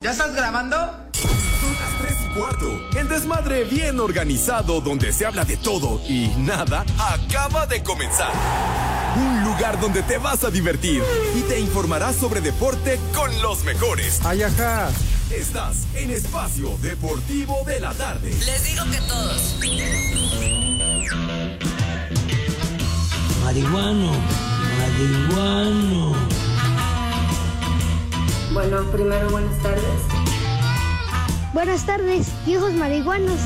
¿Ya estás grabando? Las 3 y cuarto. El desmadre bien organizado donde se habla de todo y nada acaba de comenzar. Un lugar donde te vas a divertir y te informarás sobre deporte con los mejores. Ay, ajá. Estás en Espacio Deportivo de la Tarde. Les digo que todos. Marihuano, marihuano. Bueno, primero buenas tardes. Buenas tardes, viejos marihuanos.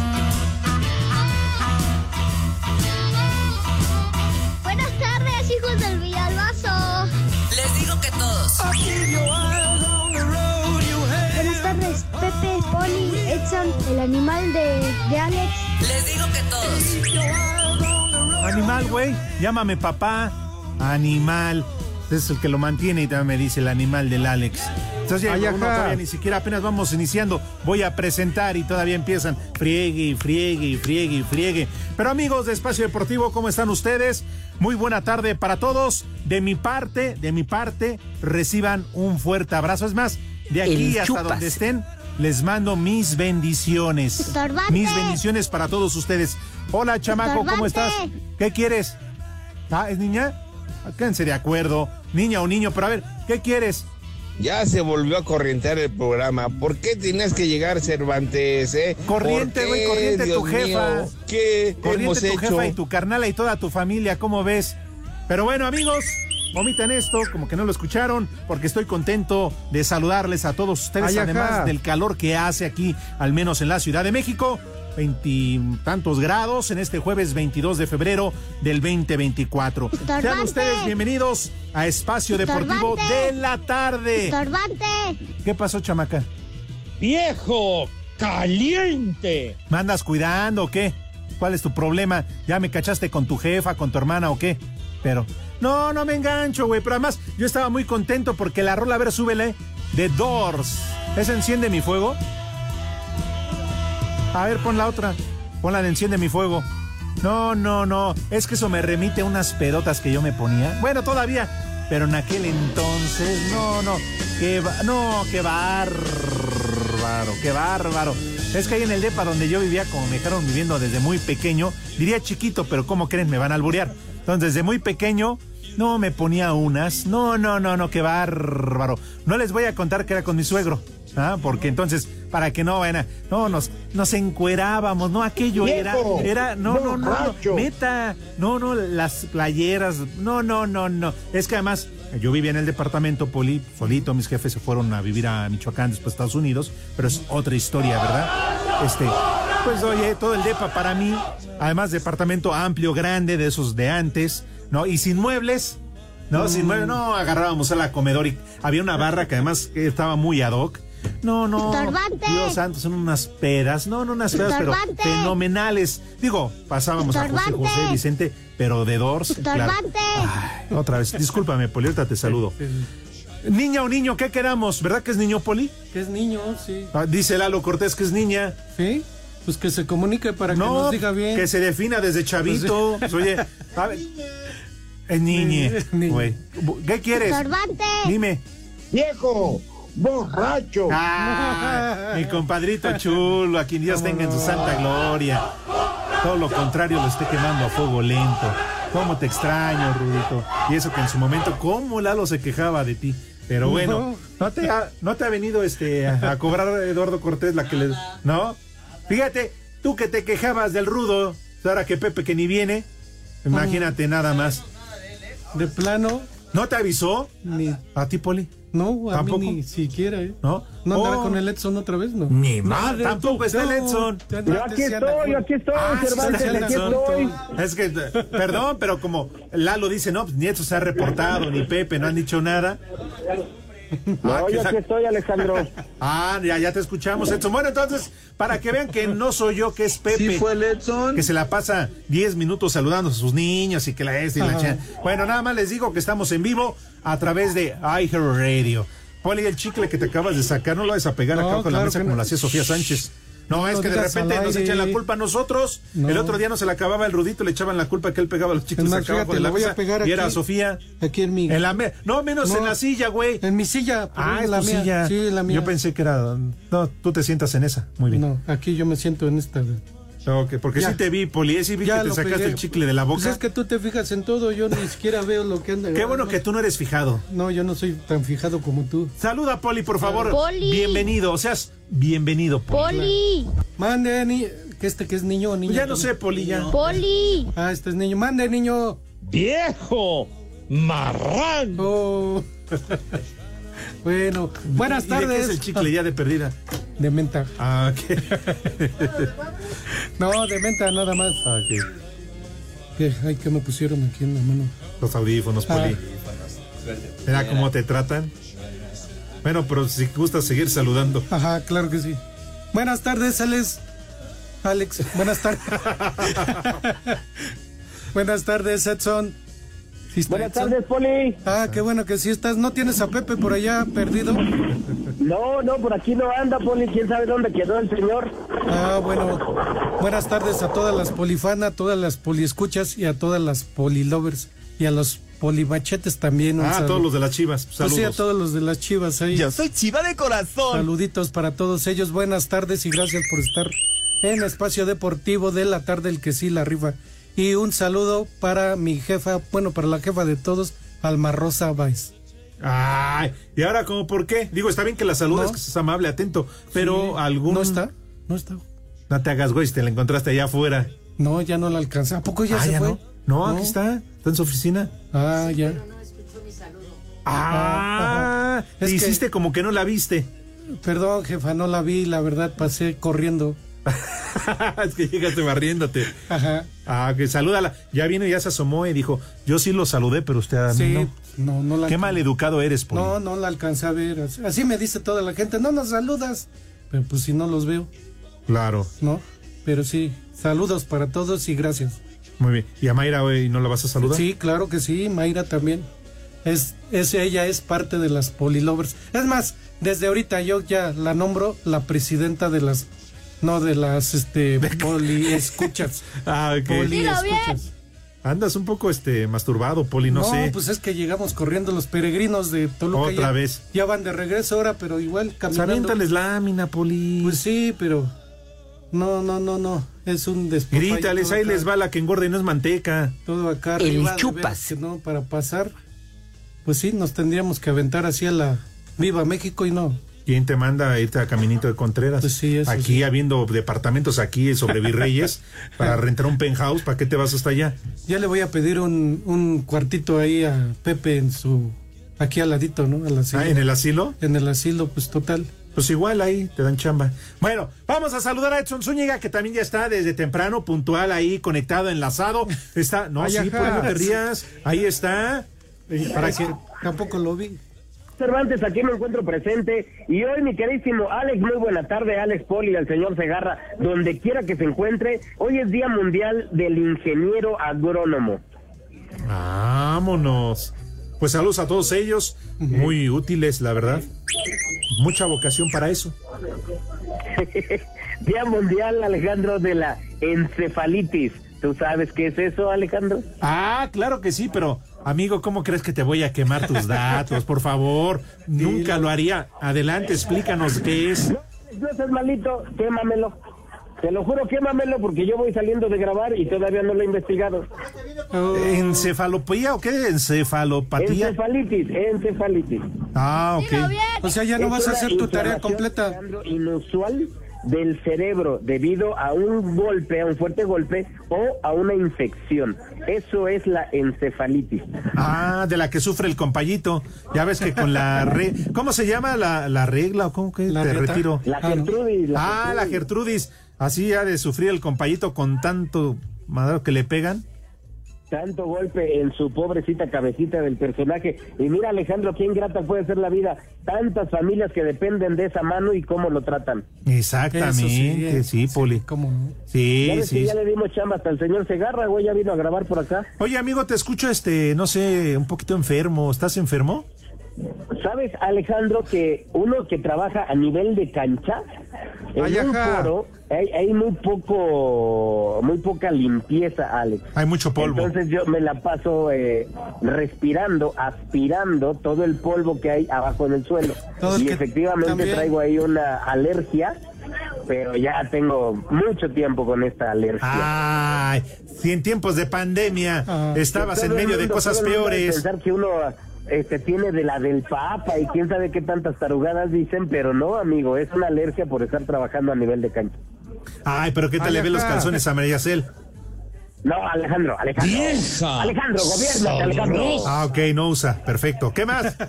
Buenas tardes, hijos del Villalbazo. Les digo que todos. Buenas tardes, Pepe, Poli, Edson, el animal de, de Alex. Les digo que todos. Animal, güey. Llámame papá. Animal. Es el que lo mantiene y también me dice el animal del Alex. Entonces ya uno todavía ni siquiera apenas vamos iniciando. Voy a presentar y todavía empiezan friegue y friegue y friegue y friegue. Pero amigos de Espacio Deportivo, ¿cómo están ustedes? Muy buena tarde para todos. De mi parte, de mi parte, reciban un fuerte abrazo. Es más, de aquí El hasta chupas. donde estén, les mando mis bendiciones. Estorbante. Mis bendiciones para todos ustedes. Hola, chamaco, ¿cómo estás? ¿Qué quieres? Ah, ¿es niña? Quédense de acuerdo. Niña o niño, pero a ver, ¿qué quieres? Ya se volvió a corrientear el programa. ¿Por qué tenías que llegar, Cervantes? Eh? Corriente, ¿Por güey, corriente Dios tu jefa. mío? ¿Qué hemos Corriente tu hecho? jefa y tu carnala y toda tu familia, ¿cómo ves? Pero bueno, amigos, omitan esto, como que no lo escucharon, porque estoy contento de saludarles a todos ustedes, Ay, además del calor que hace aquí, al menos en la Ciudad de México. Veintitantos grados en este jueves 22 de febrero del 2024. Sean ustedes bienvenidos a Espacio Deportivo Estorbante. de la tarde. Estorbante. ¿Qué pasó, chamaca? ¡Viejo! ¡Caliente! ¿Me andas cuidando o qué? ¿Cuál es tu problema? ¿Ya me cachaste con tu jefa, con tu hermana o qué? Pero, no, no me engancho, güey. Pero además, yo estaba muy contento porque la rola, a ver, súbele, de Doors. ¿Esa enciende mi fuego? A ver, pon la otra. Pon la de enciende mi fuego. No, no, no. Es que eso me remite a unas pedotas que yo me ponía. Bueno, todavía. Pero en aquel entonces, no, no. Qué, ba- no, qué bárbaro, qué bárbaro. Es que ahí en el depa donde yo vivía, como me dejaron viviendo desde muy pequeño, diría chiquito, pero ¿cómo creen? Me van a alburear. Entonces, desde muy pequeño, no me ponía unas. No, no, no, no, qué bárbaro. No les voy a contar que era con mi suegro. ¿ah? Porque entonces, para que no vayan a. No, nos, nos encuerábamos, no, aquello era. Era. No, no, no, no. Neta. No, no, las playeras. No, no, no, no. Es que además, yo vivía en el departamento poli, solito. Mis jefes se fueron a vivir a Michoacán, después a Estados Unidos. Pero es otra historia, ¿verdad? Este. Pues oye, todo el depa para mí, además departamento amplio, grande, de esos de antes, ¿no? Y sin muebles, no, sin muebles, no, agarrábamos a la comedor y había una barra que además estaba muy ad hoc. No, no. Estorbante. Dios santo, son unas pedas, no, no unas pedas, pero fenomenales. Digo, pasábamos a José. José Vicente, pero de Doors. claro. Ay, otra vez, discúlpame, Poli, ahorita te saludo. Niña o niño, ¿qué quedamos? ¿Verdad que es niño, Poli? Que es niño, sí. Ah, Dice Lalo Cortés que es niña. ¿Sí? Pues que se comunique para que No, nos diga bien. que se defina desde chavito. Pues, oye, a ver, es niñe, güey. ¿Qué quieres? Estorbante. Dime. ¡Viejo! ¡Borracho! Ah, mi compadrito chulo, a quien Dios tenga en su santa gloria. Todo lo contrario, lo esté quemando a fuego lento. ¿Cómo te extraño, Rudito? Y eso que en su momento, ¿cómo Lalo se quejaba de ti? Pero bueno, ¿no te ha, no te ha venido este a, a cobrar Eduardo Cortés la que le... ¿No? Fíjate, tú que te quejabas del rudo, ahora que Pepe que ni viene, imagínate nada más. De plano, ¿No te avisó? ni. ¿A ti, Poli? No, a ¿Tampoco? mí ni siquiera, ¿eh? ¿No? ¿No andará Oh. con el Edson otra vez? No. Ni madre, tampoco está el Edson. Yo aquí estoy, yo aquí estoy, Ah, Cervantes, aquí Edson. estoy. Es que, perdón, pero como Lalo dice, no, pues ni eso se ha reportado, ni Pepe, no han dicho nada. No, Ah, yo aquí estoy, Alejandro. Ah, ya, ya te escuchamos, Edson. Bueno, entonces, para que vean que no soy yo, que es Pepe. ¿Sí fue el Edson? Que se la pasa 10 minutos saludando a sus niños y que la es y la cha- Bueno, nada más les digo que estamos en vivo a través de iHeartRadio. Poli, el chicle que te acabas de sacar, no lo vas a pegar No, acá con la mesa como no. lo hacía Sofía Sánchez. No, es que de repente nos echan la culpa a nosotros. No. El otro día no se le acababa el rudito, le echaban la culpa que él pegaba a los chicos Es más, acá abajo de la voy a pegar Y era aquí. Sofía. Aquí en mi. En la me- no, menos No. en la silla, güey. En mi silla. Ah, es la mía. silla. Sí, la mía. Yo pensé que era. No, tú te sientas en esa. Muy bien. No, aquí yo me siento en esta. Ok, porque Ya. sí te vi, Poli, eh, sí vi que te sacaste pegué. el chicle de la boca. Pues es que tú te fijas en todo, yo ni siquiera veo lo que anda. Qué bueno que tú no eres fijado. No, yo no soy tan fijado como tú. Saluda, Poli, por favor. Poli. Bienvenido, o seas bienvenido, Poli. Poli, Mande, ni... que este que es niño o niña. Pues ya no sé, Poli, ya. Poli. Ah, este es niño. Mande, niño. ¡Viejo! ¡Marrán! Oh. bueno, buenas ¿Y de qué tardes. es el chicle ya de perdida? De menta. Ah, ok. No, de menta nada más. Ah, ok. ¿Qué? Ay, ¿qué me pusieron aquí en la mano? Los audífonos, Poli. Ah. Mira cómo te tratan. Bueno, pero si gusta seguir saludando. Ajá, claro que sí. Buenas tardes, Alex. Alex, buenas tardes. buenas tardes, Edson. ¿Sí está Buenas Edson? tardes, Poli. Ah, qué bueno que sí estás. ¿No tienes a Pepe por allá perdido? No, no, por aquí no anda, Poli. ¿Quién sabe dónde quedó el señor? Ah, bueno. Buenas tardes a todas las polifana, a todas las poliescuchas y a todas las polilovers y a los polimachetes también. Ah, saludo. todos los de las chivas. Pues Saludos. sí, a todos los de las chivas ahí. Yo soy chiva de corazón. Saluditos para todos ellos. Buenas tardes y gracias por estar en Espacio Deportivo de la tarde, el que sí la rifa. Y un saludo para mi jefa, bueno, para la jefa de todos, Alma Rosa Valls. Ay, y ahora, ¿cómo por qué? Digo, está bien que la saludes, No. que seas amable, atento, pero Sí. algún. ¿No está? ¿No está? No te hagas güey, si te la encontraste allá afuera. No, ya no la alcanza. ¿A poco ya ah, se ya fue? no. No, aquí está. Está en su oficina. Ah, ya. Ah, Es te que- hiciste como que no la viste. Perdón, jefa, no la vi, la verdad, pasé corriendo. es que llegaste barriéndote. Ajá. Ah, que salúdala. Ya vino y ya se asomó y dijo, yo sí lo saludé, pero usted a mí Sí, no. no, no la Qué mal educado eres, Poli. No, no la alcancé a ver. Así- Así me dice toda la gente, no nos saludas. Pero pues si no los veo, Claro. ¿no? Pero sí, saludos para todos y gracias. Muy bien. ¿Y a Mayra hoy no la vas a saludar? Sí, claro que sí, Mayra también. Es, es ella es parte de las polilovers. Es más, desde ahorita yo ya la nombro la presidenta de las no de las este poli escuchas. Ah, ok. Poli Dilo bien. escuchas. Andas un poco este masturbado, Poli, no, No, sé. pues es que llegamos corriendo los peregrinos de Toluca. Otra ya, vez. Ya van de regreso ahora, pero igual Pues caminando. aviéntales lámina, Poli. Pues sí, pero no, no, no, no. Es un despapalle Grítales, ahí acá- les va la que engorda y no es manteca. Todo acá El arriba, chupas. que no, para pasar. Pues sí, nos tendríamos que aventar hacia la Viva México y no. ¿Quién te manda a irte a Caminito de Contreras? Pues sí, eso aquí sí. habiendo departamentos aquí sobre Virreyes para rentar un penthouse, ¿para qué te vas hasta allá? Ya le voy a pedir un, un cuartito ahí a Pepe en su. Aquí al ladito, ¿no? Al asilo. Ah, ¿En el asilo? En el asilo, pues total. Pues igual ahí te dan chamba. Bueno, vamos a saludar a Edson Zúñiga, que también ya está desde temprano, puntual ahí, conectado, enlazado. Está, no, Ay, sí. Poli, no te rías. Ahí está. Para que tampoco lo vi. Cervantes, aquí me encuentro presente. Y hoy, mi queridísimo Alex, muy buena tarde, Alex Poli, al señor Segarra, donde quiera que se encuentre. Hoy es Día Mundial del Ingeniero Agrónomo. vámonos. Pues saludos a todos ellos, muy útiles, la verdad. Mucha vocación para eso. Día Mundial, Alejandro, de la encefalitis. ¿Tú sabes qué es eso, Alejandro? Ah, claro que sí, pero amigo, ¿cómo crees que te voy a quemar tus datos? Por favor, nunca lo haría. Adelante, explícanos qué es. No seas malito, quémamelo. Te lo juro, quémamelo porque yo voy saliendo de grabar y todavía no lo he investigado. Oh, ¿Encefalopía o qué? ¿Encefalopatía? Encefalitis, encefalitis. Ah, ok. o sea, ya no vas a hacer tu tarea completa. Inusual del cerebro debido a un golpe, a un fuerte golpe o a una infección. Eso es la encefalitis. Ah, de la que sufre el compayito. Ya ves que con la re... ¿Cómo se llama la, la regla o cómo que La te reta. retiro? La Ah. Gertrudis. Ah, la Gertrudis. Así ha de sufrir el compayito con tanto madero que le pegan. Tanto golpe en su pobrecita cabecita del personaje. Y mira, Alejandro, qué ingrata puede ser la vida. Tantas familias que dependen de esa mano y cómo lo tratan. Exactamente, Eso sí, Poli. ¿Cómo no? Sí, Ya que sí. ya le dimos chamba hasta el señor Segarra, güey, ya vino a grabar por acá. Oye, amigo, te escucho, este, no sé, un poquito enfermo. ¿Estás enfermo? ¿Sabes, Alejandro, que uno que trabaja a nivel de cancha En Ay, un ajá. foro hay, hay muy poco, muy poca limpieza, Alex. Hay mucho polvo. Entonces yo me la paso eh, respirando, aspirando todo el polvo que hay abajo en el suelo. Todo y efectivamente también- traigo ahí una alergia, pero ya tengo mucho tiempo con esta alergia. Ay, si en tiempos de pandemia Ah. estabas en medio de cosas peores. Pensar que uno este, tiene de la del Papa y quién sabe qué tantas tarugadas dicen, pero no, amigo, es una alergia por estar trabajando a nivel de cancha. Ay, pero ¿qué tal Ay, le ve los calzones a María Cel? No, Alejandro, Alejandro. ¡Vieja! Alejandro, gobierna, Alejandro. Ah, ok, no usa. Perfecto. ¿Qué más?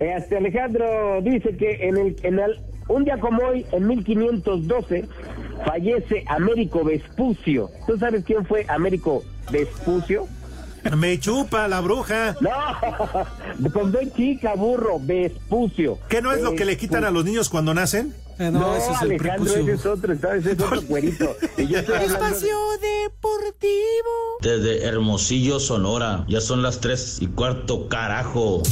Este Alejandro dice que en el, en el un día como hoy, en 1512, fallece Américo Vespucio. ¿Tú sabes quién fue Américo Vespucio? Me chupa la bruja. No, con B chica, burro, Vespucio. ¿Qué no es lo que le quitan a los niños cuando nacen? Eh, No, no, ese es el Alejandro, prepucio. ese es otro, ¿sabes? Ese es otro cuerito. Y yo estoy hablando de- Desde Hermosillo, Sonora. Ya son las tres y cuarto, carajo.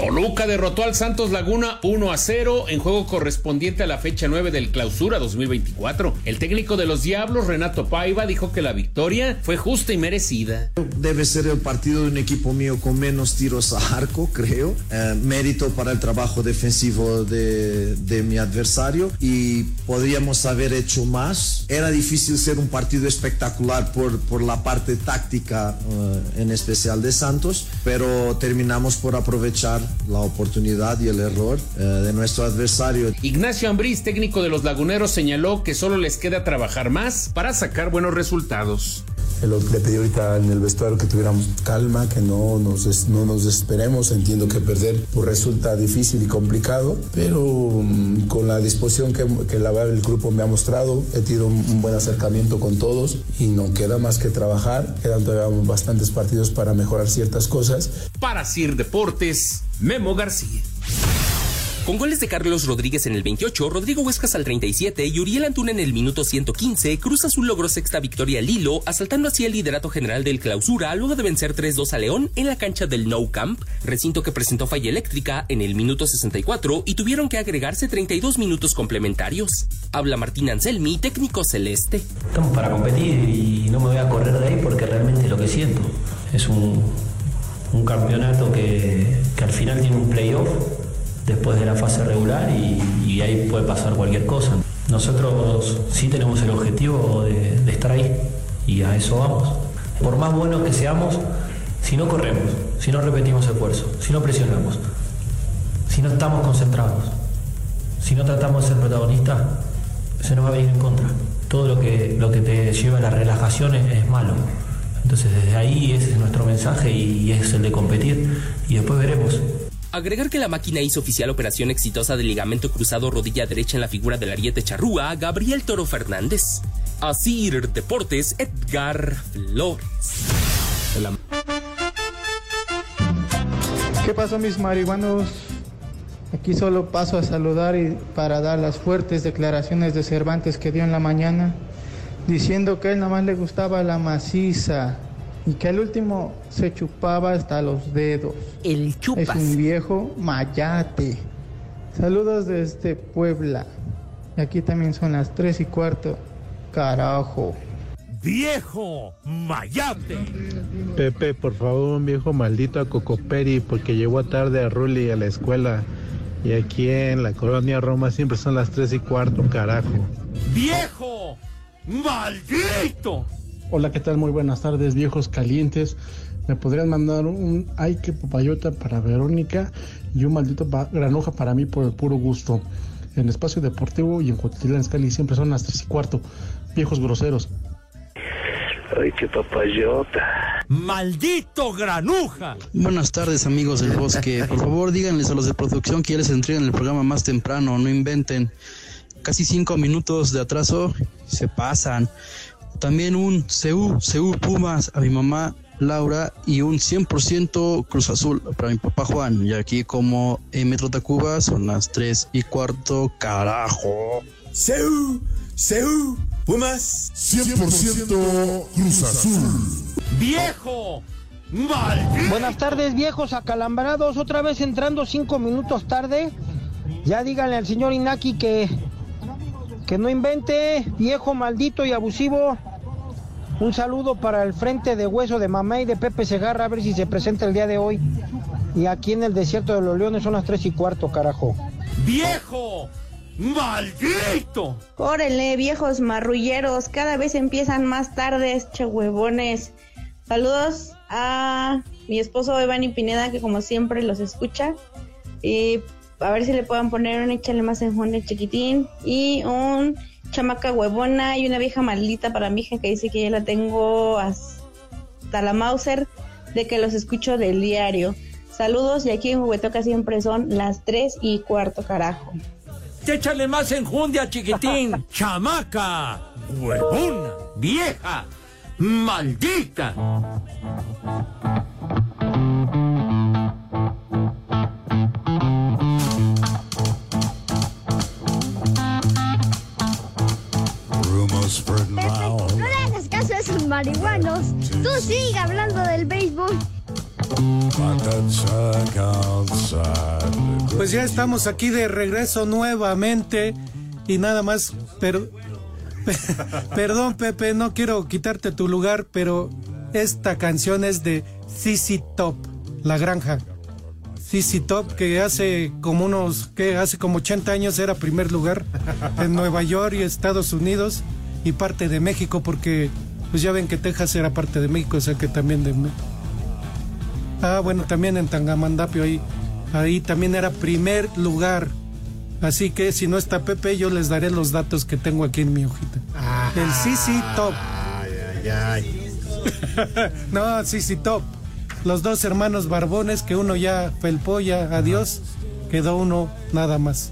Toluca derrotó al Santos Laguna 1 a 0 en juego correspondiente a la fecha 9 del Clausura 2024. El técnico de los Diablos, Renato Paiva, dijo que la victoria fue justa y merecida. Debe ser el partido de un equipo mío con menos tiros a arco, creo. Eh, mérito para el trabajo defensivo de, de mi adversario y podríamos haber hecho más. Era difícil ser un partido espectacular por, por la parte táctica, eh, en especial de Santos, pero terminamos por aprovechar la oportunidad y el error eh, de nuestro adversario. Ignacio Ambriz, técnico de los Laguneros, señaló que solo les queda trabajar más para sacar buenos resultados. Le pedí ahorita en el vestuario que tuviéramos calma, que no nos, des- no nos desesperemos. Entiendo que perder pues, resulta difícil y complicado, pero mm, con la disposición que, que la el grupo me ha mostrado, he tenido un, un buen acercamiento con todos y no queda más que trabajar. Quedan todavía bastantes partidos para mejorar ciertas cosas. Para Sir Deportes, Memo García. Con goles de Carlos Rodríguez en el 28, Rodrigo Huescas al 37 y Uriel Antuna en el minuto 115, Cruz Azul logró sexta victoria al hilo, asaltando así el liderato general del clausura luego de vencer 3-2 a León en la cancha del Nou Camp, recinto que presentó falla eléctrica en el minuto 64 y tuvieron que agregarse 32 minutos complementarios. Habla Martín Anselmi, técnico celeste. Estamos para competir y no me voy a correr de ahí porque realmente lo que siento. Es un, un campeonato que, que al final tiene un playoff después de la fase regular y, ahí puede pasar cualquier cosa. Nosotros sí tenemos el objetivo de, estar ahí y a eso vamos. Por más buenos que seamos, si no corremos, si no repetimos esfuerzo, si no presionamos, si no estamos concentrados, si no tratamos de ser protagonistas, se nos va a venir en contra. Todo lo que, lo que te lleva a la relajación es, es malo. Entonces desde ahí ese es nuestro mensaje y, y es el de competir y después veremos. Agregar que la máquina hizo oficial operación exitosa de ligamento cruzado rodilla derecha en la figura del ariete charrúa, Gabriel Toro Fernández. Asir Deportes, Edgar Flores. ¿Qué pasó mis marihuanos? Aquí solo paso a saludar y para dar las fuertes declaraciones de Cervantes que dio en la mañana, diciendo que a él nada más le gustaba la maciza y que al último se chupaba hasta los dedos. El chupas. Es un viejo mayate. Saludos desde Puebla. Y aquí también son las tres y cuarto. Carajo. ¡Viejo Mayate! Pepe, por favor, un viejo maldito a Cocoperi porque llegó tarde a Ruli a la escuela. Y aquí en la colonia Roma siempre son las tres y cuarto, carajo. ¡Viejo maldito! Hola, ¿qué tal? Muy buenas tardes, viejos calientes. ¿Me podrían mandar un ay que papayota para Verónica y un maldito pa- granuja para mí por el puro gusto? En Espacio Deportivo y en Cotitlán Cali siempre son las tres y cuarto. Viejos groseros. ¡Ay, qué papayota! ¡Maldito granuja! Buenas tardes amigos del bosque. Por favor díganles a los de producción que ya les entreguen el programa más temprano, no inventen. Casi cinco minutos de atraso se pasan. También un CU, CU Pumas a mi mamá Laura y un 100% Cruz Azul para mi papá Juan. Y aquí como en Metro Tacuba son las tres y cuarto, carajo. Seu, Seu, Pumas. 100% Cruz Azul. ¡Viejo ¡Maldito! Buenas tardes, viejos acalambrados. Otra vez entrando cinco minutos tarde. Ya díganle al señor Inaki que, que no invente, viejo maldito y abusivo. Un saludo para el frente de hueso de mamá y de Pepe Segarra, a ver si se presenta el día de hoy. Y aquí en el desierto de los leones son las tres y cuarto, carajo. ¡Viejo! ¡Maldito! Órale, viejos marrulleros, cada vez empiezan más tardes, che huevones. Saludos a mi esposo Evani Pineda, que como siempre los escucha. Y a ver si le puedan poner un échale más en Juan chiquitín. Y un chamaca huevona y una vieja maldita para mi hija que dice que ya la tengo hasta la Mauser de que los escucho del diario. Saludos y aquí en Juguetoca siempre son las tres y cuarto carajo. Échale más enjundia, chiquitín. Chamaca, huevona, vieja, maldita. Pepe, no le hagas caso a esos marihuanos. Tú sigue hablando del béisbol. Pues ya estamos aquí de regreso nuevamente y nada más, pero perdón Pepe, no quiero quitarte tu lugar, pero esta canción es de CC Top, La Granja. CC Top que hace como unos que hace como 80 años era primer lugar en Nueva York y Estados Unidos y parte de México porque pues ya ven que Texas era parte de México, o sea que también de Ah, bueno, también en Tangamandapio ahí, ahí también era primer lugar. Así que si no está Pepe, yo les daré los datos que tengo aquí en mi hojita. El CC Top. Ay, ay, ay. no, CC Top. Los dos hermanos barbones, que uno ya felpó, ya adiós. Quedó uno nada más.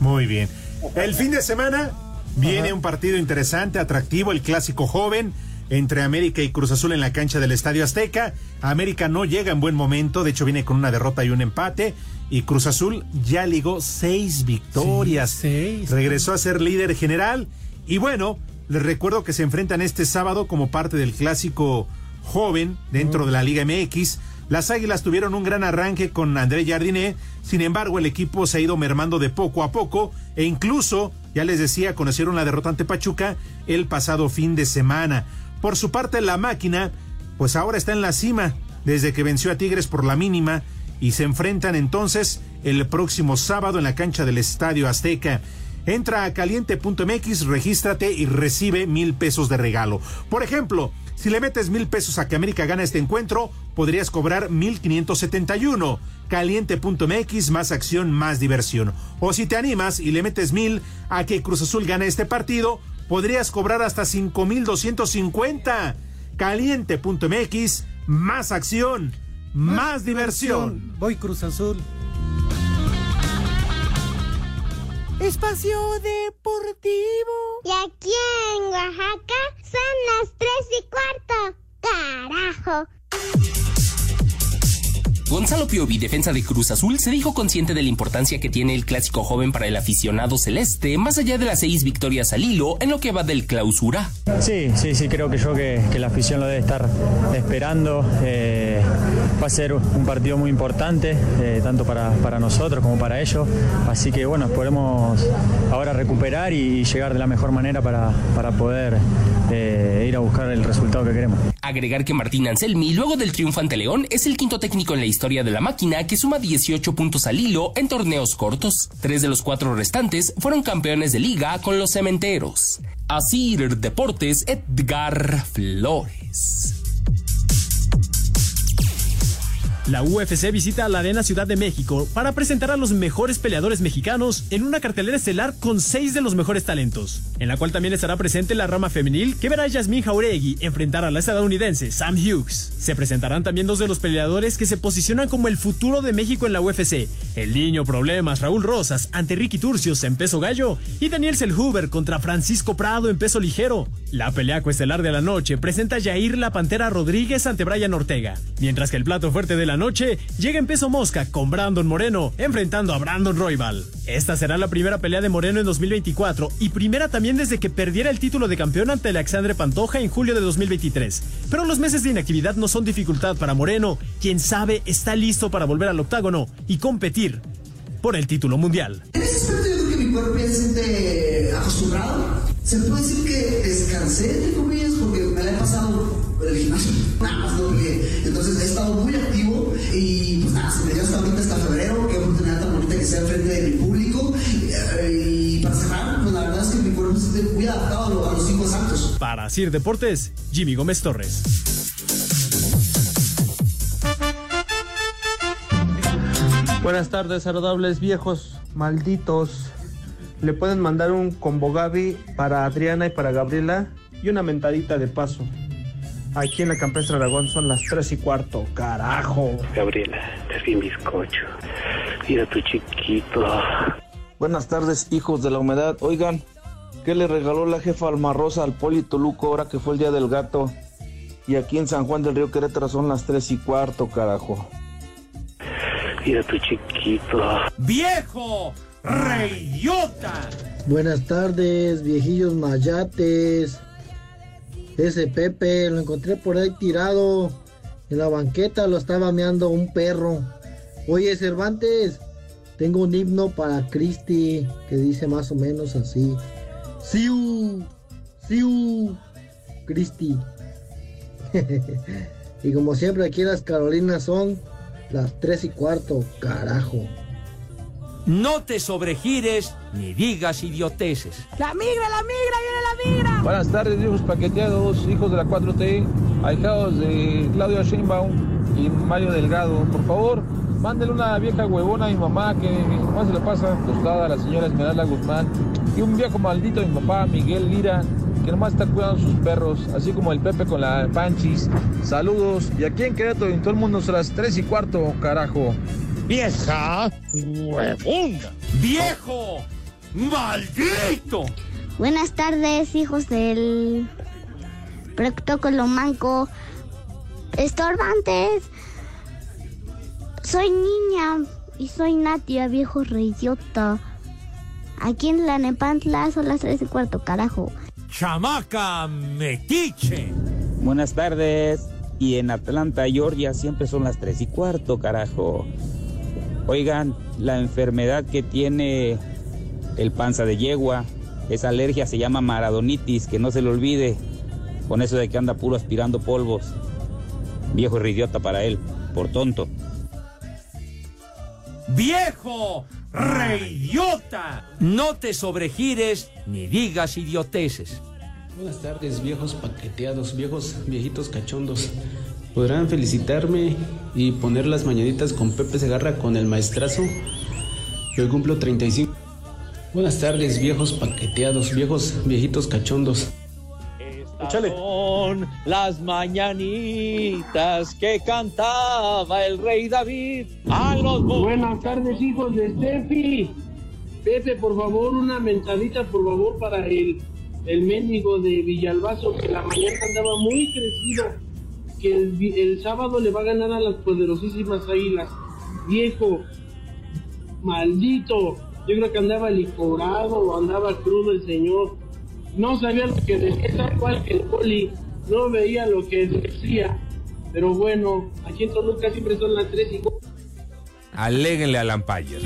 Muy bien. El fin de semana viene un partido interesante, atractivo, el clásico joven entre América y Cruz Azul en la cancha del Estadio Azteca. América no llega en buen momento, de hecho viene con una derrota y un empate. Y Cruz Azul ya ligó seis victorias. seis. Regresó a ser líder general. Y bueno, les recuerdo que se enfrentan este sábado como parte del clásico joven dentro de la Liga MX. Las Águilas tuvieron un gran arranque con André Jardiné, sin embargo el equipo se ha ido mermando de poco a poco e incluso, ya les decía, conocieron la derrota ante Pachuca el pasado fin de semana. Por su parte, la máquina, pues ahora está en la cima, desde que venció a Tigres por la mínima, y se enfrentan entonces el próximo sábado en la cancha del Estadio Azteca. Entra a caliente.mx, regístrate y recibe mil pesos de regalo. Por ejemplo, si le metes mil pesos a que América gana este encuentro, podrías cobrar mil quinientos setenta y uno. Caliente.mx, más acción, más diversión. O si te animas y le metes mil a que Cruz Azul gane este partido, podrías cobrar hasta 5250. Caliente.mx, más acción, más, diversión. Voy Cruz Azul. Espacio Deportivo. Y aquí en Oaxaca son las tres y cuarto. Carajo. Gonzalo Piovi, defensa de Cruz Azul, se dijo consciente de la importancia que tiene el clásico joven para el aficionado celeste, más allá de las seis victorias al hilo en lo que va del clausura. Sí, sí, sí, creo que yo que, la afición lo debe estar esperando. Eh, va a ser un partido muy importante, eh, tanto para, para, nosotros como para ellos. Así que bueno, podemos ahora recuperar y, llegar de la mejor manera para, para poder eh, ir a buscar el resultado que queremos. Agregar que Martín Anselmi, luego del triunfo ante León, es el quinto técnico en la historia de la máquina que suma 18 puntos al hilo en torneos cortos. Tres de los cuatro restantes fueron campeones de liga con los cementeros. Asir Deportes Edgar Flores. La UFC visita la Arena Ciudad de México para presentar a los mejores peleadores mexicanos en una cartelera estelar con seis de los mejores talentos, en la cual también estará presente la rama femenil que verá a Yasmin Jauregui enfrentar a la estadounidense Sam Hughes. Se presentarán también dos de los peleadores que se posicionan como el futuro de México en la UFC, el niño Problemas Raúl Rosas ante Ricky Turcios en peso gallo y Daniel Selhuber contra Francisco Prado en peso ligero. La pelea coestelar de la noche presenta a Jair La Pantera Rodríguez ante Brian Ortega, mientras que el plato fuerte de la noche, llega en peso mosca con Brandon Moreno, enfrentando a Brandon Roybal. Esta será la primera pelea de Moreno en 2024 y primera también desde que perdiera el título de campeón ante Alexandre Pantoja en julio de 2023. Pero los meses de inactividad no son dificultad para Moreno, quien sabe está listo para volver al octágono y competir por el título mundial. En ese aspecto yo creo que mi cuerpo ya se puede decir que descansé, entre y pues nada, se me dio hasta ahorita, hasta febrero, qué oportunidad tan bonita que sea frente de mi público. Y, para cerrar, pues la verdad es que mi cuerpo se siente muy adaptado a, lo, a los cinco saltos. Para Sir Deportes, Jimmy Gómez Torres. Buenas tardes, saludables viejos malditos. Le pueden mandar un combo Gaby para Adriana y para Gabriela y una mentadita de paso. Aquí en la Campestre Aragón son las 3 y cuarto, carajo. Gabriela, te vi bizcocho. Mira tu chiquito. Buenas tardes, hijos de la humedad. Oigan, ¿qué le regaló la jefa Almarrosa al Poli Toluco ahora que fue el día del gato? Y aquí en San Juan del Río Querétaro son las 3 y cuarto, carajo. Mira tu chiquito. ¡Viejo! ¡Reyota! Buenas tardes, viejillos mayates. Ese Pepe lo encontré por ahí tirado. En la banqueta lo estaba meando un perro. Oye, Cervantes, tengo un himno para Cristi que dice más o menos así. Siu, Siu, Cristi. y como siempre aquí las Carolinas son las tres y cuarto, carajo. No te sobregires ni digas idioteces. La migra, la migra, viene la migra. Buenas tardes, viejos paqueteados, hijos de la 4T, ahijados de Claudio Sheinbaum y Mario Delgado. Por favor, mándenle una vieja huevona a mi mamá que mi mamá se le pasa tostada a la señora Esmeralda Guzmán y un viejo maldito a mi papá Miguel Lira que nomás está cuidando sus perros, así como el Pepe con la Panchis. Saludos. Y aquí en Querétaro en todo el mundo son las 3 y cuarto, carajo. Vieja huevona. Viejo maldito. Buenas tardes, hijos del Proctócolo Manco. Estorbantes. Soy niña y soy Natia, viejo reyota. Aquí en la Nepantla son las 3 y cuarto, carajo. Chamaca metiche. Buenas tardes. Y en Atlanta, Georgia, siempre son las 3 y cuarto, carajo. Oigan, la enfermedad que tiene el panza de yegua, esa alergia se llama maradonitis, que no se le olvide. Con eso de que anda puro aspirando polvos. Viejo idiota para él, por tonto. ¡Viejo! ¡Reyota! No te sobregires ni digas idioteces. Buenas tardes, viejos paqueteados, viejos viejitos cachondos. Podrán felicitarme y poner las mañanitas con Pepe Segarra con el maestrazo. Yo hoy cumplo 35. Buenas tardes, viejos paqueteados, viejos viejitos cachondos. Échale. Son las mañanitas que cantaba el rey David a los Buenas tardes, hijos de Steffi. Pepe, por favor, una mentadita, por favor, para el, el mendigo de Villalbazo, que la mañana andaba muy crecido, que el, el sábado le va a ganar a las poderosísimas águilas. Viejo, maldito, yo creo que andaba licorado o andaba crudo el señor. No sabía lo que decía, tal cual que el poli no veía lo que decía. Pero bueno, aquí en Toluca siempre son las 3 y Aléguenle al Lampayer.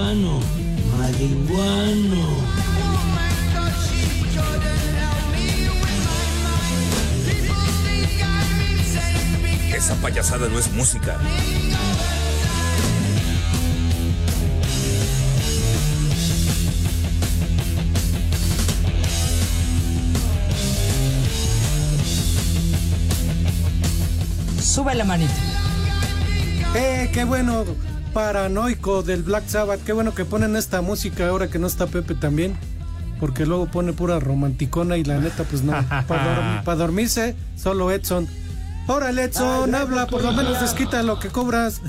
Marihuano, marihuano. Esa payasada no es música. Sube la manita. Eh, qué bueno, paranoico del Black Sabbath. Qué bueno que ponen esta música ahora que no está Pepe también. Porque luego pone pura romanticona y la neta, pues no. Para dormirse, solo Edson. Órale, Edson, habla, por lo menos desquita lo que cobras.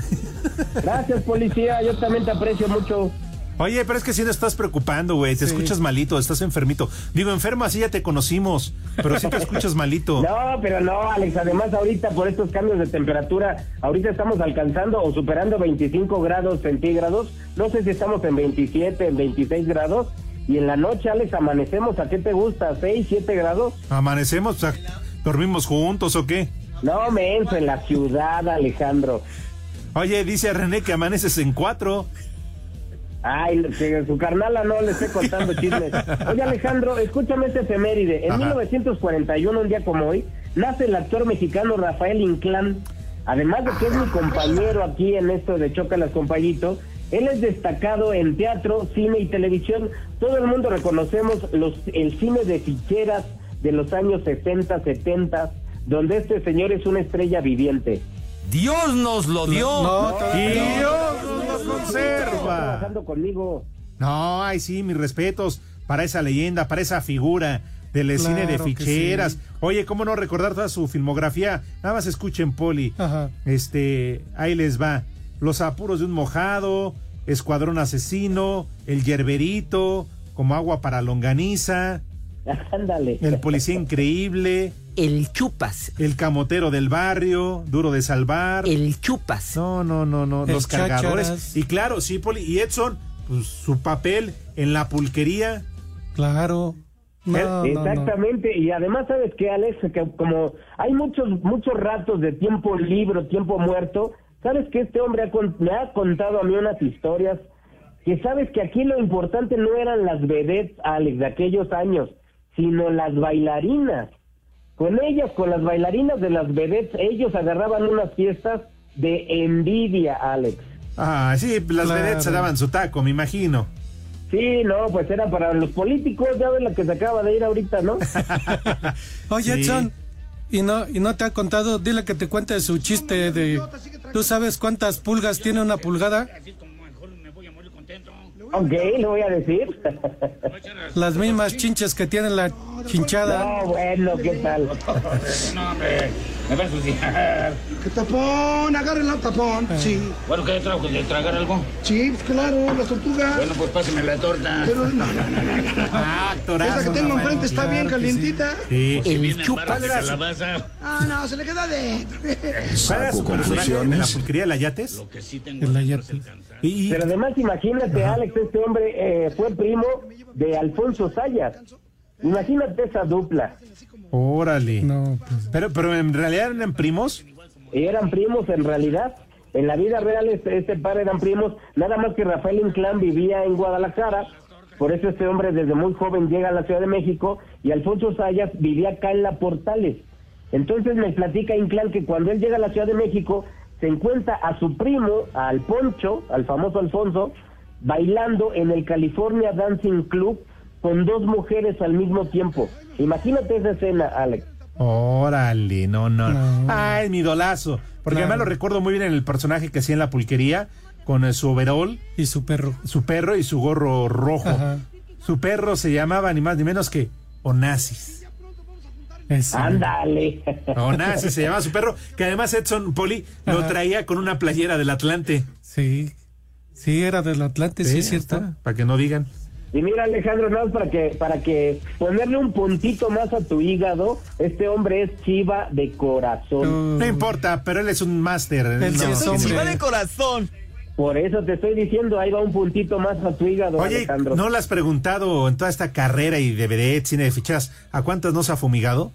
Gracias, policía, yo también te aprecio mucho. Oye, pero es que si no estás preocupando, güey. Te escuchas malito, estás enfermito. Digo, enfermo, así ya te conocimos. Pero sí te escuchas malito. No, pero no, Alex. Además, ahorita por estos cambios de temperatura, ahorita estamos alcanzando o superando 25 grados centígrados. No sé si estamos en 27, en 26 grados. Y en la noche, Alex, amanecemos. ¿A qué te gusta? ¿6, 7 grados? Amanecemos, o sea, dormimos juntos o qué? No, menso, en la ciudad, Alejandro. Oye, dice René que amaneces en cuatro. Ay, que su carnala no le esté contando chismes. Oye, Alejandro, escúchame este efeméride. En 1941, un día como hoy, nace el actor mexicano Rafael Inclán. Además de que es mi compañero aquí en esto de Chocalas Compañito, él es destacado en teatro, cine y televisión. Todo el mundo reconocemos los, el cine de ficheras de los años 60, 70, donde este señor es una estrella viviente. Dios nos lo dio. No, y Dios nos conserva. Trabajando conmigo. No, ay sí, mis respetos para esa leyenda, para esa figura del Claro cine de ficheras. sí. Oye, ¿cómo no recordar toda su filmografía? Nada más escuchen, Poli. Ajá. Este, ahí les va. Los apuros de un mojado, Escuadrón Asesino, El Yerberito, Como agua para longaniza, Ándale. El Policía Increíble, El Chupas. El Camotero del Barrio, Duro de Salvar. El Chupas. No, no, no, no. El Los cargadores. Y claro, sí, Poli. Y Edson, pues su papel en la pulquería. Claro. No, no, no. Exactamente, y además sabes que Alex, que como hay muchos muchos ratos de tiempo libre, tiempo muerto, sabes que este hombre ha con- me ha contado a mí unas historias que sabes que aquí lo importante no eran las vedettes, Alex, de aquellos años, sino las bailarinas. Con ellas, con las bailarinas de las vedettes, ellos agarraban unas fiestas de envidia, Alex. Ah, sí, las Claro. vedettes se daban su taco, me imagino. Sí, no, pues era para los políticos, ya ves la que se acaba de ir ahorita, ¿no? Oye, Sí. Edson, ¿y no, ¿y no te ha contado? Dile que te cuente su chiste de... ¿Tú sabes cuántas pulgas tiene una pulgada? Ok, le voy a decir. Las mismas chinches que tiene la chinchada. No, bueno, ¿qué tal? No, hombre, me va a ensuciar. ¿Qué tapón? Agarren el tapón. Sí. Bueno, ¿qué trago? ¿De tragar algo? Sí, pues claro, las tortugas. Bueno, pues páseme la torta. Pero no, no, no, no, no. Ah, Esa que tengo enfrente está bien calientita. Sí. En de calabaza. Ah, no, se le queda dentro. ¿Cuál era su personaje en la pulquería de la Yates? Lo que sí tengo El es Ayate. Y, y- Pero además, imagínate, Alex, este hombre eh, fue primo de Alfonso Sayas. Imagínate esa dupla. Órale. No, pues... Pero, pero en realidad eran primos. Eran primos en realidad. En la vida real este, este par eran primos, nada más que Rafael Inclán vivía en Guadalajara, por eso este hombre desde muy joven llega a la Ciudad de México y Alfonso Sayas vivía acá en la Portales. Entonces me platica Inclán que cuando él llega a la Ciudad de México se encuentra a su primo, al Poncho, al famoso Alfonso, bailando en el California Dancing Club con dos mujeres al mismo tiempo. Imagínate esa escena, Alex. Órale, no, no. No. Ah, es mi idolazo. Porque Claro. además lo recuerdo muy bien en el personaje que hacía en la pulquería, con eh, su overol, Y su perro. su perro y su gorro rojo. Ajá. Su perro se llamaba ni más ni menos que Onassis. Eso. Ándale. Onassis se llamaba su perro, que además Edson Poli lo traía con una playera del Atlante. Sí. Sí, era del Atlante, sí, es cierto. Para que no digan. Y mira Alejandro, nada más para que, para que ponerle un puntito más a tu hígado, este hombre es chiva de corazón. No importa, pero él es un máster. Él sí No, es sí, hombre. sí. Chiva de corazón. Por eso te estoy diciendo, ahí va un puntito más a tu hígado, Oye, Alejandro. ¿no le has preguntado en toda esta carrera y de vedette, cine de fichas, a cuántas no se ha fumigado?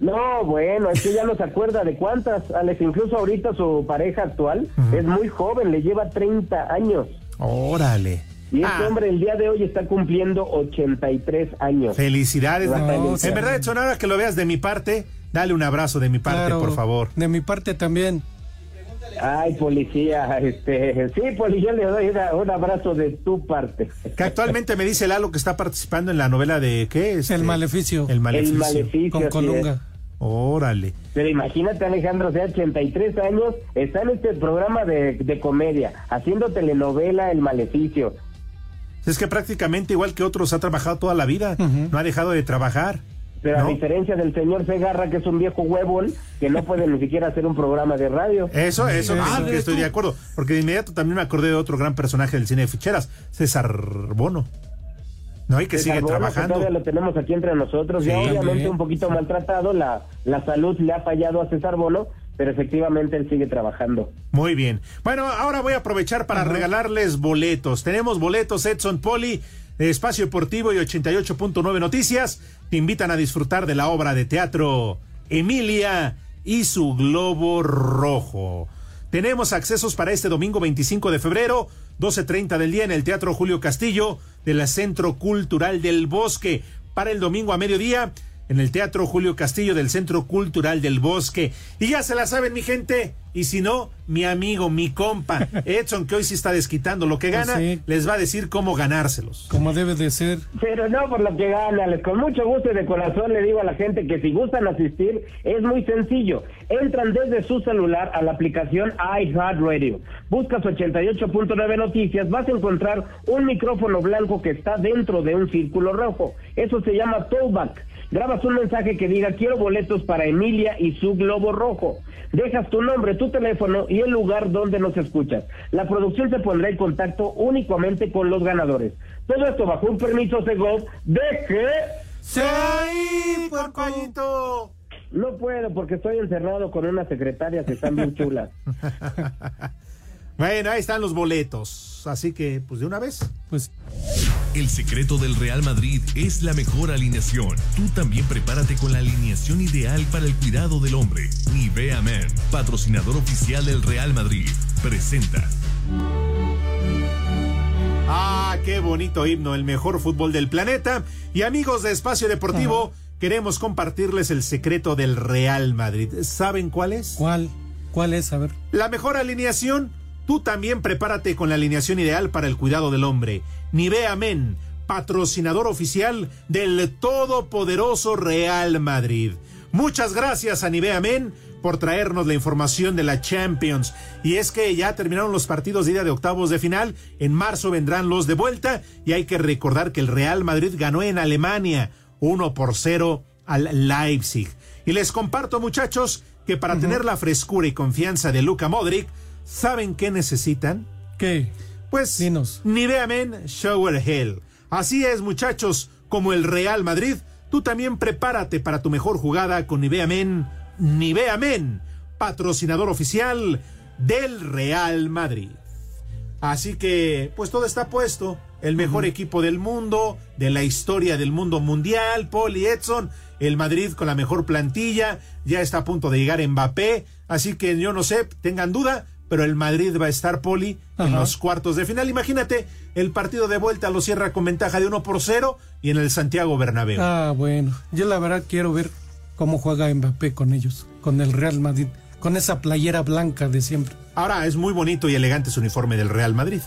No, bueno, es que ya no se acuerda de cuántas, Alex. Incluso ahorita su pareja actual es muy joven, le lleva 30 años. Órale. Y este Ah. hombre el día de hoy está cumpliendo 83 años. Felicidades. No, en verdad, Edson, ahora que lo veas de mi parte, dale un abrazo de mi parte, Claro. por favor. De mi parte también. Ay, policía, este, sí, policía, le doy una- un abrazo de tu parte. Que actualmente me dice Lalo que está participando en la novela de ¿qué? Este, El maleficio. El maleficio. El maleficio. Con Colunga. Órale. Pero imagínate, Alejandro, o sea, 83 años, está en este programa de, de comedia, haciendo telenovela El Maleficio. Es que prácticamente igual que otros ha trabajado toda la vida. No ha dejado de trabajar. Pero a diferencia del señor Segarra, que es un viejo huevón, que no puede ni siquiera hacer un programa de radio. Eso, eso, Ah, sí que ¿ves estoy tú? de acuerdo. Porque de inmediato también me acordé de otro gran personaje del cine de ficheras, César Bono. No, y que sigue trabajando. todavía lo tenemos aquí entre nosotros. ya obviamente un poquito maltratado, la, la salud le ha fallado a César Bono, pero efectivamente él sigue trabajando. Muy bien. Bueno, ahora voy a aprovechar para regalarles boletos. Tenemos boletos Edson Poli Espacio Deportivo y 88.9 Noticias. Te invitan a disfrutar de la obra de teatro Emilia y su globo rojo. Tenemos accesos para este domingo 25 de febrero, 12.30 del día en el Teatro Julio Castillo del Centro Cultural del Bosque. Para el domingo a mediodía en el Teatro Julio Castillo del Centro Cultural del Bosque. Y ya se la saben, mi gente. Y si no, mi amigo, mi compa, Edson, que hoy sí está desquitando lo que gana, Sí. les va a decir cómo ganárselos. Como debe de ser. Pero no por lo que gana, les- con mucho gusto y de corazón le digo a la gente que si gustan asistir, es muy sencillo. Entran desde su celular a la aplicación iHeartRadio. Buscas 88.9 Noticias, vas a encontrar un micrófono blanco que está dentro de un círculo rojo. Eso se llama Tollback. Grabas un mensaje que diga quiero boletos para Emilia y su globo rojo. Dejas tu nombre, tu teléfono y el lugar donde nos escuchas. La producción se pondrá en contacto únicamente con los ganadores. Todo esto bajo un permiso Segov de que... ¡Sí, puercollito! No puedo porque estoy encerrado con unas secretarias que están bien chulas. Bueno, ahí están los boletos. Así que, pues de una vez. Pues El secreto del Real Madrid es la mejor alineación. Tú también prepárate con la alineación ideal para el cuidado del hombre. Nivea Men, patrocinador oficial del Real Madrid, presenta. Ah, qué bonito himno, el mejor fútbol del planeta. Y amigos de Espacio Deportivo, queremos compartirles el secreto del Real Madrid. ¿Saben cuál es? ¿Cuál? ¿Cuál es? A ver. La mejor alineación. Tú también prepárate con la alineación ideal para el cuidado del hombre. Nivea Men, patrocinador oficial del todopoderoso Real Madrid. Muchas gracias a Nivea Men por traernos la información de la Champions. Y es que ya terminaron los partidos de ida de octavos de final. En marzo vendrán los de vuelta. Y hay que recordar que el Real Madrid ganó en Alemania 1 por 0 al Leipzig. Y les comparto, muchachos, que para tener la frescura y confianza de Luka Modric, ¿saben qué necesitan? ¿Qué? Pues Nivea Men Shower Hell. Así es, muchachos, como el Real Madrid, tú también prepárate para tu mejor jugada con Nivea Men, Nivea Men, patrocinador oficial del Real Madrid. Así que, pues todo está puesto. El mejor equipo del mundo, de la historia del mundo mundial, Paul y Edson. El Madrid con la mejor plantilla. Ya está a punto de llegar Mbappé. Así que yo no sé, tengan duda, pero el Madrid va a estar Poli en los cuartos de final. Imagínate, el partido de vuelta lo cierra con ventaja de 1 por 0 y en el Santiago Bernabéu. Ah, bueno. Yo la verdad quiero ver cómo juega Mbappé con ellos, con el Real Madrid, con esa playera blanca de siempre. Ahora es muy bonito y elegante su uniforme del Real Madrid.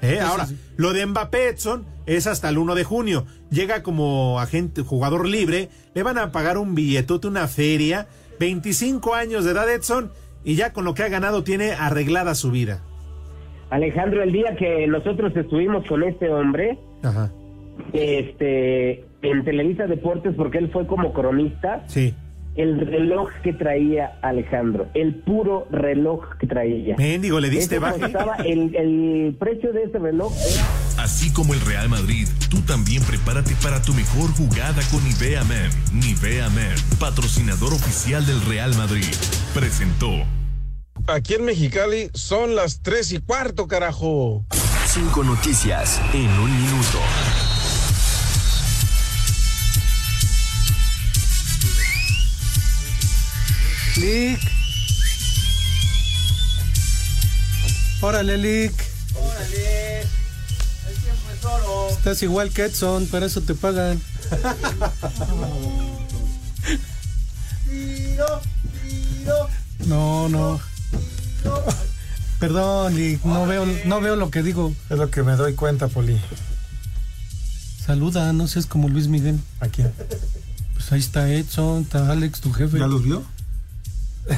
¿Eh? Ahora, sí. lo de Mbappé Edson es hasta el 1 de junio. Llega como agente, jugador libre, le van a pagar un billetote, una feria, 25 años de edad Edson, y ya con lo que ha ganado tiene arreglada su vida. Alejandro, el día que nosotros estuvimos con este hombre, Ajá. este, en Televisa Deportes, porque él fue como cronista, Sí. El reloj que traía Alejandro, el puro reloj que traía. Mendigo, le diste baje. el, el precio de ese reloj era Así como el Real Madrid, tú también prepárate para tu mejor jugada con Nivea Men. Nivea Men, patrocinador oficial del Real Madrid, presentó. Aquí en Mexicali son las tres y cuarto, carajo. Cinco noticias en un minuto. Lick. Órale, Lick. Órale. El tiempo es oro. Estás igual que Edson, para eso te pagan. Tiro, tiro. No, no. Perdón, Lick, no veo, no veo lo que digo. Es lo que me doy cuenta, Poli. Saluda, no seas como Luis Miguel. ¿A quién? Pues ahí está Edson, está Alex, tu jefe. ¿Ya los vio?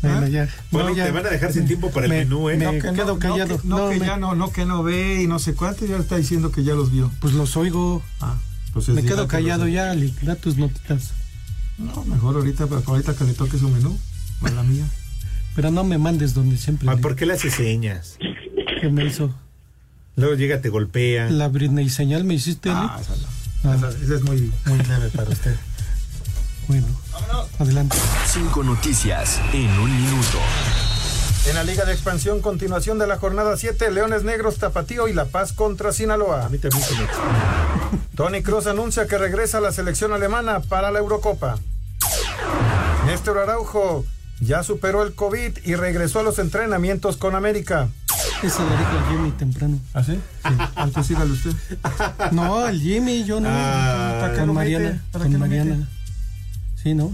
Bueno, ya. Bueno, No, ya. te van a dejar sin tiempo para el Me- menú, ¿eh? me No, que quedo no, callado. No, que, no, No, que me- ya no, no, que no ve y no sé cuánto, ya está diciendo que ya los vio. Pues los oigo. Ah, Pues es Me quedo callado ya, Lick, da tus notitas. No, mejor ahorita, ahorita que le toque su menú, a la mía. Pero no me mandes donde siempre. Ah. ¿Por qué le haces señas? ¿Qué me hizo? Luego llega, te golpea. La Britney señal me hiciste, Ah, Lick? esa no. Esa, esa es muy, muy leve para usted. Bueno, adelante. Cinco noticias en un minuto. En la Liga de Expansión, continuación de la jornada 7, Leones Negros, Tapatío y La Paz contra Sinaloa. A mí. Tony Cross anuncia que regresa a la selección alemana para la Eurocopa. Néstor Araujo ya superó el COVID y regresó a los entrenamientos con América. Ese le dijo al Jimmy temprano. ¿Ah, sí? Antes sígale usted. No, al Jimmy, yo no. Ah, ¿para qué con? Mariana. ¿Para Con Mariana. Sí, ¿no?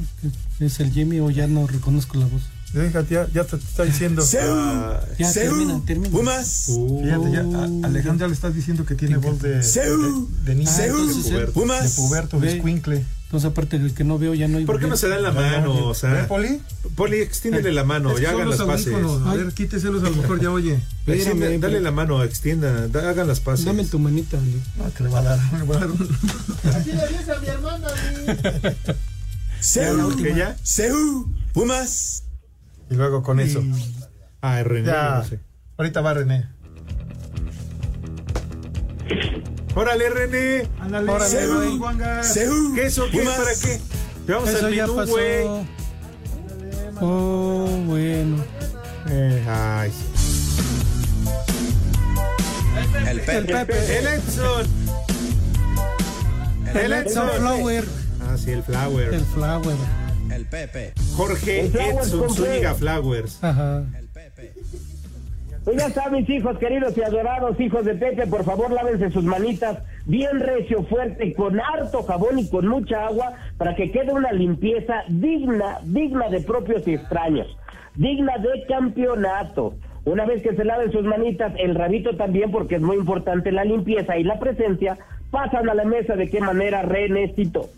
¿Es el Jimmy o ya no reconozco la voz? Fíjate, ya, ya te está diciendo. Ah, Ya, termina, termina. Pumas. Fíjate, ya, a- Alejandro ya le estás diciendo que tiene voz de, de, Seu. de niño. Ah, entonces, de ¿eh? puberto, de de Ve. escuincle. Entonces, aparte del que no veo, ya no hay. ¿Por qué no se dan la mano? O ¿Ven, sea, Poli? Poli, extiéndele la mano, Es que ya son hagan los las audífonos. A ver, quíteselos, a lo mejor ya oye. Extiende- Espérame, dale la mano, extienda, da- hagan las paces. Dame tu manita, Lick. Ah, que le va a dar. Así le dice a mi hermana. mi. Seu. ¿Que ya? Seu. Pumas. Y luego con eso. Ah, René, Ya. no sé. Ahorita va René. Órale, René. Ándale, Órale, Seu, güey. Juangas. Seu. ¿Qué eso? ¿Qué? Pumas. ¿Para qué? Vamos Eso al menú, güey. Oh, bueno. Eh, ay. El El Pepe. Pepe. El Edson. El Edson Flower. Ah, sí, el Flower. El Flower. El Pepe. Jorge El Flowers Edson Zúñiga. Flowers. Ajá. Pues ya saben, hijos queridos y adorados, hijos de Pepe, por favor lávense sus manitas bien recio, fuerte, con harto jabón y con mucha agua para que quede una limpieza digna, digna de propios y extraños, digna de campeonato. Una vez que se laven sus manitas, el rabito también, porque es muy importante la limpieza y la presencia, pasan a la mesa de qué manera, Renecito.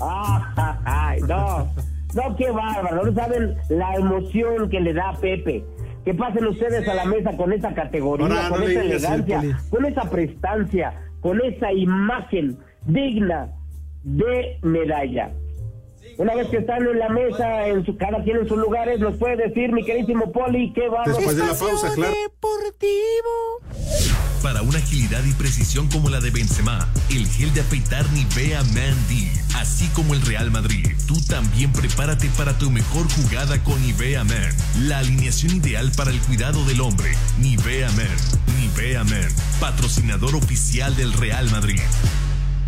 Ja, no, no, qué bárbaro, no saben la emoción que le da a Pepe. Que pasen ustedes a la mesa con esa categoría, Ahora, con esa el elegancia, con esa prestancia, con esa imagen digna de medalla. Una vez que están en la mesa, en su, cada quien en sus lugares, nos puede decir, mi queridísimo Poli, qué va Después de la pausa, claro. Para una agilidad y precisión como la de Benzema, el gel de afeitar Nivea Man D, así como el Real Madrid, tú también prepárate para tu mejor jugada con Nivea Man, la alineación ideal para el cuidado del hombre. Nivea Man, Nivea Man, patrocinador oficial del Real Madrid.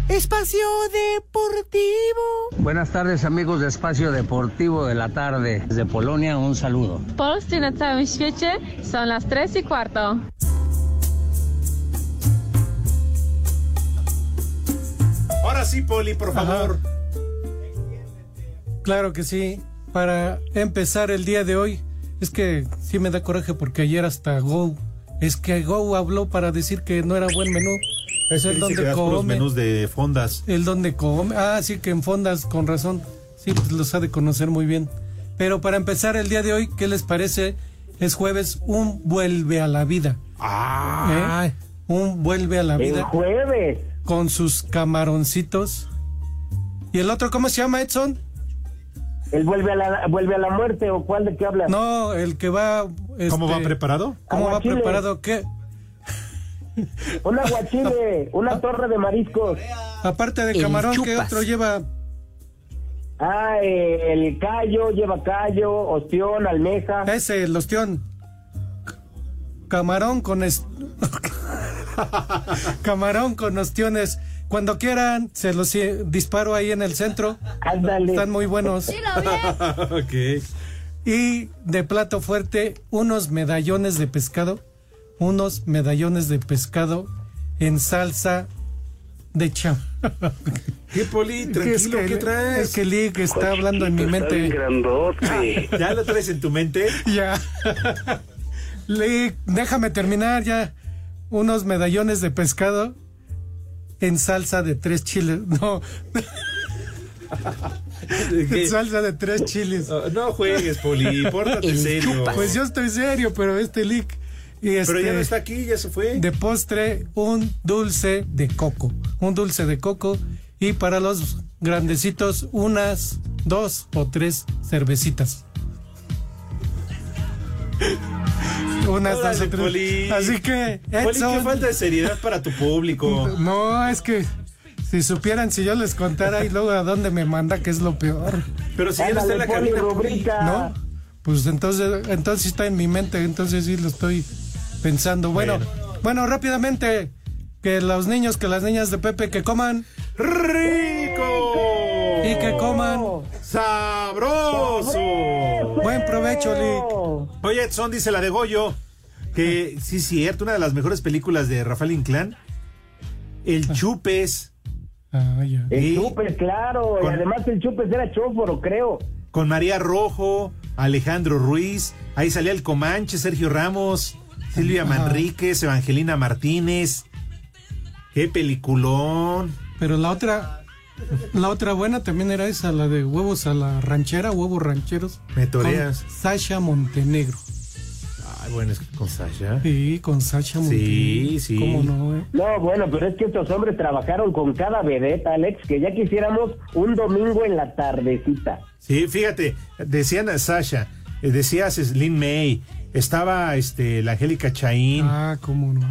Espacio Deportivo. Buenas tardes amigos de Espacio Deportivo de la tarde. Desde Polonia un saludo. Polscy na całym świecie są las 3 y cuarto. Ahora sí, Poli, por favor. Claro que sí. Para empezar el día de hoy, es que sí me da coraje porque ayer hasta Go, es que Go habló para decir que no era buen menú. Es el donde que come. menús de fondas. El donde come. Ah, sí, que en fondas, con razón. Sí, pues los ha de conocer muy bien. Pero para empezar el día de hoy, ¿qué les parece? Es jueves, un vuelve a la vida. Ah, ¿Eh? Un vuelve a la El vida. jueves. Con sus camaroncitos. ¿Y el otro cómo se llama, Edson? ¿Él vuelve a la, vuelve a la muerte o cuál de qué hablas? No, el que va. ¿Cómo este, va preparado? ¿Cómo va preparado? ¿Qué? Un aguachile, una torre de mariscos. Aparte de El camarón, ¿qué otro lleva? Ah, eh, el callo, lleva callo, ostión, almeja. Ese, el ostión. Camarón con es- camarón con ostiones. Cuando quieran, se los eh, disparo ahí en el centro. Ándale. Están muy buenos. ok. Y de plato fuerte, unos medallones de pescado. Unos medallones de pescado en salsa de cham. ¿Qué, Poli? Es Tranquilo, que- ¿qué traes? Es que Lick está hablando en mi mente. ¿Ya lo traes en tu mente? Ya. Lick, déjame terminar ya. Unos medallones de pescado en salsa de tres chiles. No, en salsa de tres chiles. No, no juegues, Poli, pórtate serio. chupas. Pues yo estoy serio, pero este Y Pero ya este, no está aquí, ya se fue. De postre, un dulce de coco. Un dulce de coco. Y para los grandecitos, unas dos o tres cervecitas. unas Órale, dos o tres. Poli. Así que, Poli, Edson. qué falta de seriedad para tu público. No, es que si supieran, si yo les contara y luego a dónde me manda, que es lo peor. Pero si ya no está en la Ándale, Poli, cabina. ¿No? Pues entonces, entonces sí está en mi mente, entonces sí lo estoy pensando. Bueno, bueno, rápidamente, que los niños, que las niñas de Pepe, que coman ¡Rico! y que coman. ¡Sabroso! Buen provecho, Lick. Oye, Edson dice la de Goyo, que sí cierto, una de las mejores películas de Rafael Inclán. El Chupes, Ah. El. Chupes, claro. Con- Y además el Chupes era chóforo, creo. con María Rojo, Alejandro Ruiz, ahí salía el Comanche, Sergio Ramos, Silvia. Manríquez, Evangelina Martínez. ¡Qué peliculón! Pero la otra, la otra buena también era esa, la de huevos a la ranchera, huevos rancheros. Me Con toreas. Sasha Montenegro. Ay, bueno, es que con Sasha. Sí, con Sasha Montenegro. Sí, sí. ¿Cómo no, eh? No, bueno, pero es que estos hombres trabajaron con cada vedeta, Alex, que ya quisiéramos un domingo en la tardecita. Sí, fíjate, decían a Sasha, eh, decías Lin May, estaba este, la Angélica Chaín, Ah, cómo no.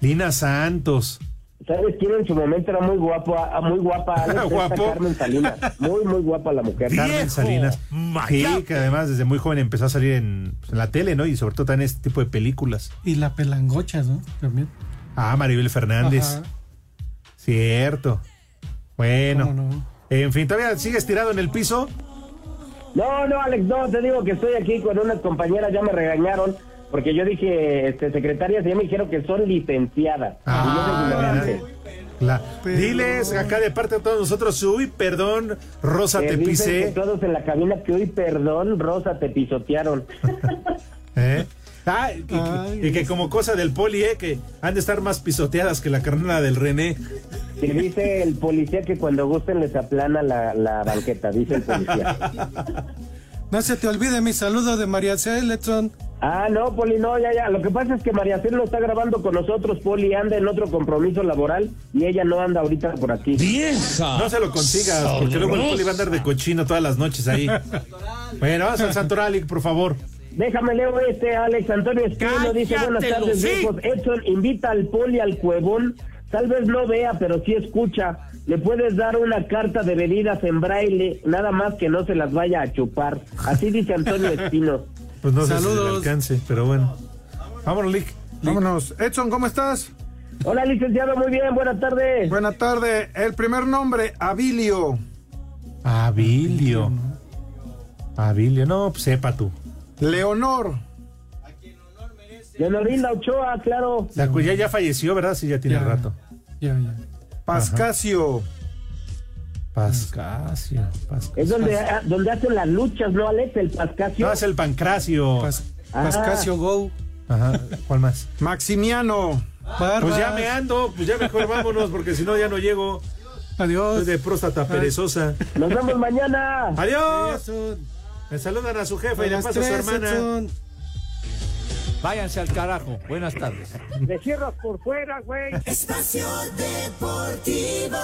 Lina Santos. ¿Sabes quién en su momento era muy guapo, ah, muy guapa, Alex? ¿Guapo? Carmen Salinas. Muy, muy guapa la mujer. Carmen Salinas. Sí, que además desde muy joven empezó a salir en, pues, en la tele, ¿no? Y sobre todo en este tipo de películas. Y la pelangocha, ¿no? También. Ah, Maribel Fernández. Ajá. Cierto. Bueno. ¿Cómo no? En fin, ¿todavía sigues tirado en el piso? No, no, Alex, no, te digo que estoy aquí con unas compañeras, ya me regañaron, porque yo dije, este, secretarias, y ya me dijeron que son licenciadas. Ah, y yo soy. La- Diles acá de parte de todos nosotros, uy, perdón, Rosa, Que te pisé. todos en la cabina que hoy, perdón, Rosa, te pisotearon. ¿Eh? Ah, y, que- y que como cosa del poli, ¿eh? Que han de estar más pisoteadas que la carnada del René. Que dice el policía que cuando gusten les aplana la, la banqueta, dice el policía. No se te olvide mi saludo de María C. Edson. Ah, no, Poli, no, ya, ya. Lo que pasa es que María Cel no está grabando con nosotros, Poli anda en otro compromiso laboral y ella no anda ahorita por aquí. ¡Vieja! No se lo consigas, porque luego el poli va a andar de cochino todas las noches ahí. Bueno, vamos al Santoral, por favor. Déjame leo este, Alex Antonio Espino dice, buenas ¡Cállate, tardes, viejos. Edson invita al Poli al cuevón, tal vez no vea, pero sí escucha. Le puedes dar una carta de bebidas en braille, nada más que no se las vaya a chupar. Así dice Antonio Espino. Pues no sé si Saludos. le alcance, pero bueno. Vámonos, Lick. Vámonos. Edson, ¿cómo estás? Hola, licenciado, muy bien, buenas tardes. Buena tarde. El primer nombre, Abilio. Abilio. Abilio, no, pues sepa tú. Leonor. Leonorinda Ochoa, claro. La cuya ya falleció, ¿verdad? Sí, ya tiene Ya. rato. Ya, ya. Pascasio. Pascasio. Pascasio. Es donde, donde hacen las luchas, ¿no, Alex? El Pascasio. No, es el Pancracio. Pas- Ah. Pascasio Go. Ajá. ¿Cuál más? Maximiano. Barbas. Pues ya me ando, pues ya mejor vámonos, porque si no ya no llego. Adiós. Soy de próstata perezosa. Nos vemos mañana. ¡Adiós! Edson. Me saludan a su jefa A y le pasa a su hermana. Edson. Váyanse al carajo. Buenas tardes. Me cierras por fuera, güey. Espacio Deportivo.